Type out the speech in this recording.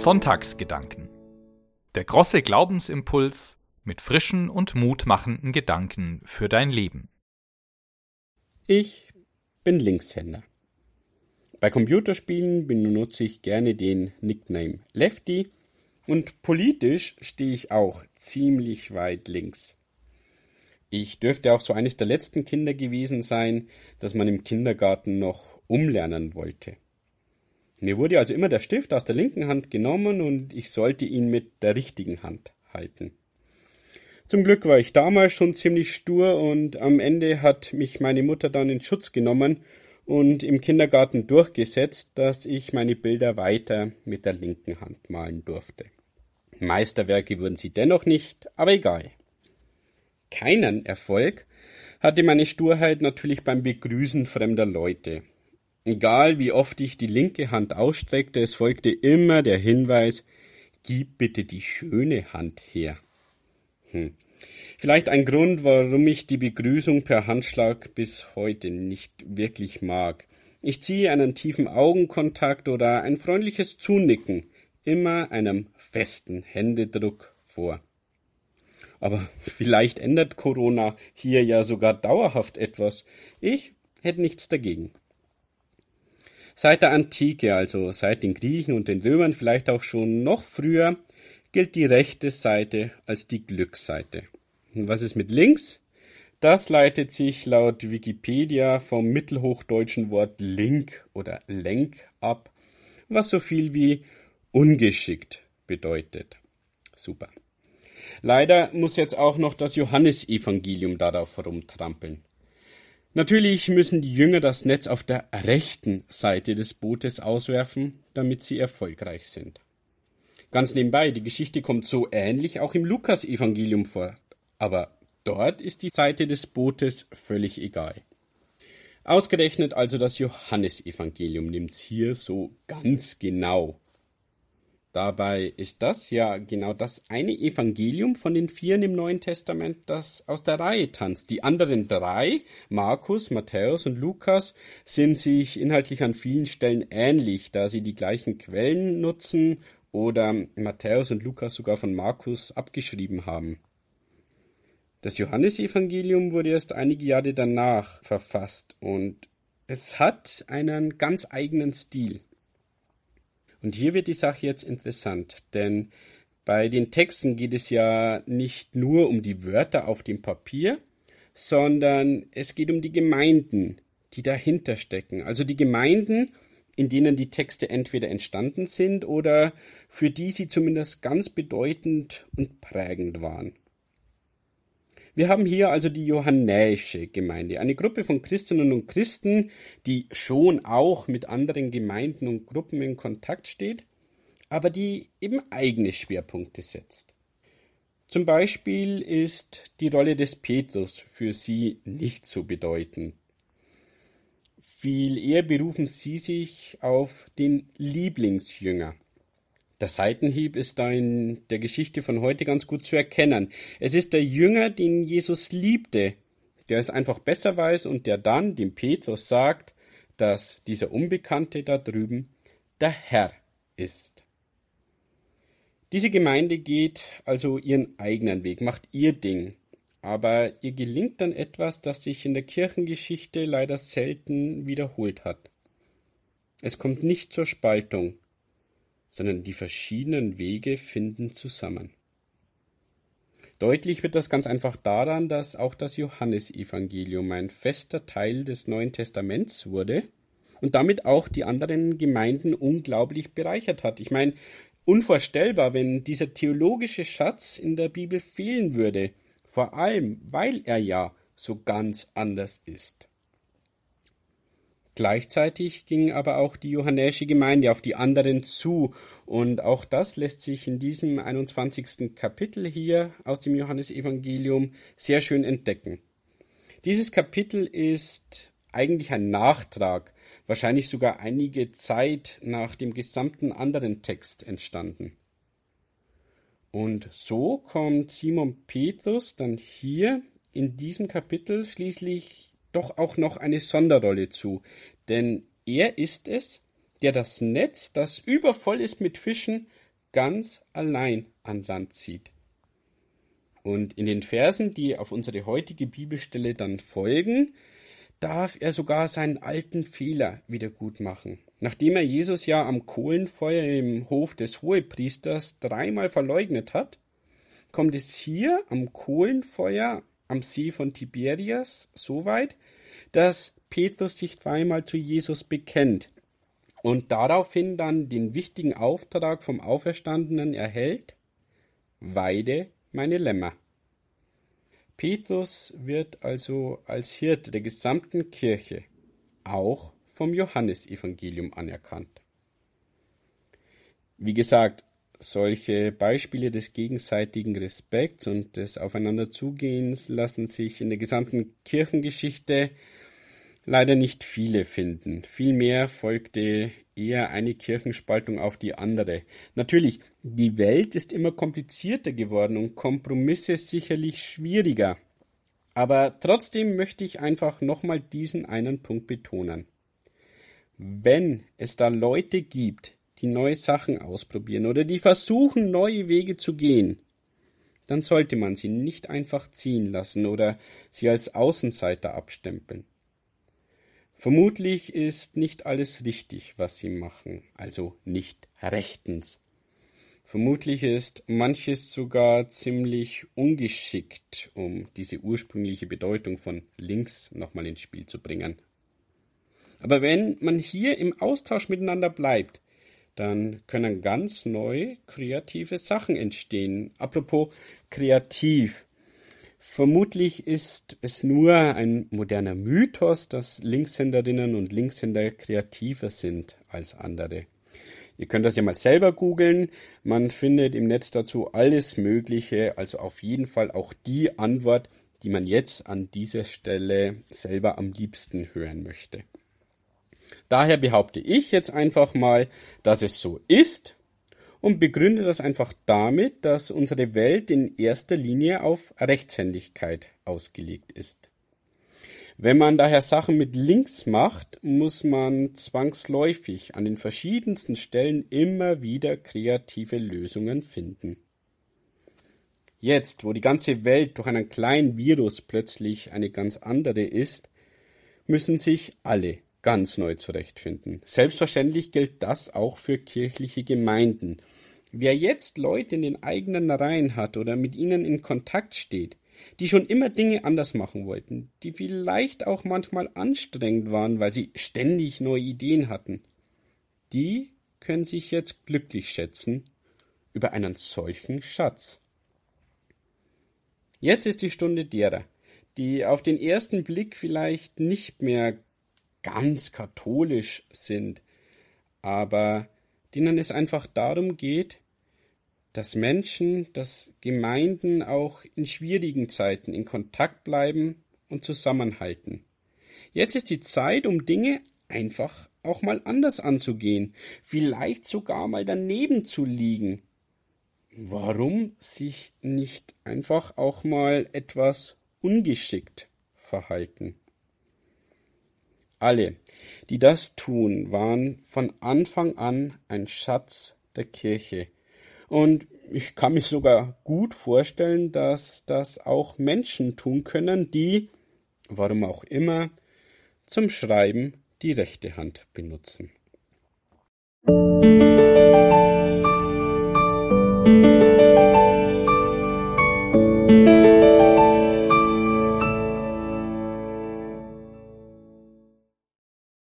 Sonntagsgedanken. Der große Glaubensimpuls mit frischen und mutmachenden Gedanken für dein Leben. Ich bin Linkshänder. Bei Computerspielen benutze ich gerne den Nickname Lefty und politisch stehe ich auch ziemlich weit links. Ich dürfte auch so eines der letzten Kinder gewesen sein, das man im Kindergarten noch umlernen wollte. Mir wurde also immer der Stift aus der linken Hand genommen und ich sollte ihn mit der richtigen Hand halten. Zum Glück war ich damals schon ziemlich stur und am Ende hat mich meine Mutter dann in Schutz genommen und im Kindergarten durchgesetzt, dass ich meine Bilder weiter mit der linken Hand malen durfte. Meisterwerke wurden sie dennoch nicht, aber egal. Keinen Erfolg hatte meine Sturheit natürlich beim Begrüßen fremder Leute. Egal wie oft ich die linke Hand ausstreckte, es folgte immer der Hinweis, gib bitte die schöne Hand her. Hm. Vielleicht ein Grund, warum ich die Begrüßung per Handschlag bis heute nicht wirklich mag. Ich ziehe einen tiefen Augenkontakt oder ein freundliches Zunicken immer einem festen Händedruck vor. Aber vielleicht ändert Corona hier ja sogar dauerhaft etwas. Ich hätte nichts dagegen. Seit der Antike, also seit den Griechen und den Römern, vielleicht auch schon noch früher, gilt die rechte Seite als die Glücksseite. Was ist mit links? Das leitet sich laut Wikipedia vom mittelhochdeutschen Wort link oder lenk ab, was so viel wie ungeschickt bedeutet. Super. Leider muss jetzt auch noch das Johannesevangelium darauf herumtrampeln. Natürlich müssen die Jünger das Netz auf der rechten Seite des Bootes auswerfen, damit sie erfolgreich sind. Ganz nebenbei, die Geschichte kommt so ähnlich auch im Lukas-Evangelium vor, aber dort ist die Seite des Bootes völlig egal. Ausgerechnet also das Johannesevangelium nimmt's hier so ganz genau. Dabei ist das ja genau das eine Evangelium von den vieren im Neuen Testament, das aus der Reihe tanzt. Die anderen drei, Markus, Matthäus und Lukas, sind sich inhaltlich an vielen Stellen ähnlich, da sie die gleichen Quellen nutzen oder Matthäus und Lukas sogar von Markus abgeschrieben haben. Das Johannesevangelium wurde erst einige Jahre danach verfasst und es hat einen ganz eigenen Stil. Und hier wird die Sache jetzt interessant, denn bei den Texten geht es ja nicht nur um die Wörter auf dem Papier, sondern es geht um die Gemeinden, die dahinter stecken. Also die Gemeinden, in denen die Texte entweder entstanden sind oder für die sie zumindest ganz bedeutend und prägend waren. Wir haben hier also die Johannäische Gemeinde, eine Gruppe von Christinnen und Christen, die schon auch mit anderen Gemeinden und Gruppen in Kontakt steht, aber die eben eigene Schwerpunkte setzt. Zum Beispiel ist die Rolle des Petrus für sie nicht so bedeutend. Viel eher berufen sie sich auf den Lieblingsjünger, der Seitenhieb ist da in der Geschichte von heute ganz gut zu erkennen. Es ist der Jünger, den Jesus liebte, der es einfach besser weiß und der dann dem Petrus sagt, dass dieser Unbekannte da drüben der Herr ist. Diese Gemeinde geht also ihren eigenen Weg, macht ihr Ding, aber ihr gelingt dann etwas, das sich in der Kirchengeschichte leider selten wiederholt hat. Es kommt nicht zur Spaltung, sondern die verschiedenen Wege finden zusammen. Deutlich wird das ganz einfach daran, dass auch das Johannesevangelium ein fester Teil des Neuen Testaments wurde und damit auch die anderen Gemeinden unglaublich bereichert hat. Ich meine, unvorstellbar, wenn dieser theologische Schatz in der Bibel fehlen würde, vor allem weil er ja so ganz anders ist. Gleichzeitig ging aber auch die johannäische Gemeinde auf die anderen zu, und auch das lässt sich in diesem 21. Kapitel hier aus dem Johannesevangelium sehr schön entdecken. Dieses Kapitel ist eigentlich ein Nachtrag, wahrscheinlich sogar einige Zeit nach dem gesamten anderen Text entstanden. Und so kommt Simon Petrus dann hier in diesem Kapitel schließlich doch auch noch eine Sonderrolle zu, denn er ist es, der das Netz, das übervoll ist mit Fischen, ganz allein an Land zieht. Und in den Versen, die auf unsere heutige Bibelstelle dann folgen, darf er sogar seinen alten Fehler wieder gut machen. Nachdem er Jesus ja am Kohlenfeuer im Hof des Hohepriesters dreimal verleugnet hat, kommt es hier am Kohlenfeuer am See von Tiberias so weit, dass Petrus sich dreimal zu Jesus bekennt und daraufhin dann den wichtigen Auftrag vom Auferstandenen erhält, Weide meine Lämmer. Petrus wird also als Hirte der gesamten Kirche auch vom Johannesevangelium anerkannt. Wie gesagt, solche Beispiele des gegenseitigen Respekts und des Aufeinanderzugehens lassen sich in der gesamten Kirchengeschichte leider nicht viele finden. Vielmehr folgte eher eine Kirchenspaltung auf die andere. Natürlich, die Welt ist immer komplizierter geworden und Kompromisse sicherlich schwieriger. Aber trotzdem möchte ich einfach nochmal diesen einen Punkt betonen. Wenn es da Leute gibt, die neue Sachen ausprobieren oder die versuchen, neue Wege zu gehen, dann sollte man sie nicht einfach ziehen lassen oder sie als Außenseiter abstempeln. Vermutlich ist nicht alles richtig, was sie machen, also nicht rechtens. Vermutlich ist manches sogar ziemlich ungeschickt, um diese ursprüngliche Bedeutung von links nochmal ins Spiel zu bringen. Aber wenn man hier im Austausch miteinander bleibt, dann können ganz neue kreative Sachen entstehen. Apropos kreativ. Vermutlich ist es nur ein moderner Mythos, dass Linkshänderinnen und Linkshänder kreativer sind als andere. Ihr könnt das ja mal selber googeln. Man findet im Netz dazu alles Mögliche, also auf jeden Fall auch die Antwort, die man jetzt an dieser Stelle selber am liebsten hören möchte. Daher behaupte ich jetzt einfach mal, dass es so ist und begründe das einfach damit, dass unsere Welt in erster Linie auf Rechtshändigkeit ausgelegt ist. Wenn man daher Sachen mit links macht, muss man zwangsläufig an den verschiedensten Stellen immer wieder kreative Lösungen finden. Jetzt, wo die ganze Welt durch einen kleinen Virus plötzlich eine ganz andere ist, müssen sich alle ganz neu zurechtfinden. Selbstverständlich gilt das auch für kirchliche Gemeinden. Wer jetzt Leute in den eigenen Reihen hat oder mit ihnen in Kontakt steht, die schon immer Dinge anders machen wollten, die vielleicht auch manchmal anstrengend waren, weil sie ständig neue Ideen hatten, die können sich jetzt glücklich schätzen über einen solchen Schatz. Jetzt ist die Stunde derer, die auf den ersten Blick vielleicht nicht mehr ganz katholisch sind, aber denen es einfach darum geht, dass Menschen, dass Gemeinden auch in schwierigen Zeiten in Kontakt bleiben und zusammenhalten. Jetzt ist die Zeit, um Dinge einfach auch mal anders anzugehen, vielleicht sogar mal daneben zu liegen. Warum sich nicht einfach auch mal etwas ungeschickt verhalten? Alle, die das tun, waren von Anfang an ein Schatz der Kirche. Und ich kann mich sogar gut vorstellen, dass das auch Menschen tun können, die, warum auch immer, zum Schreiben die rechte Hand benutzen. Musik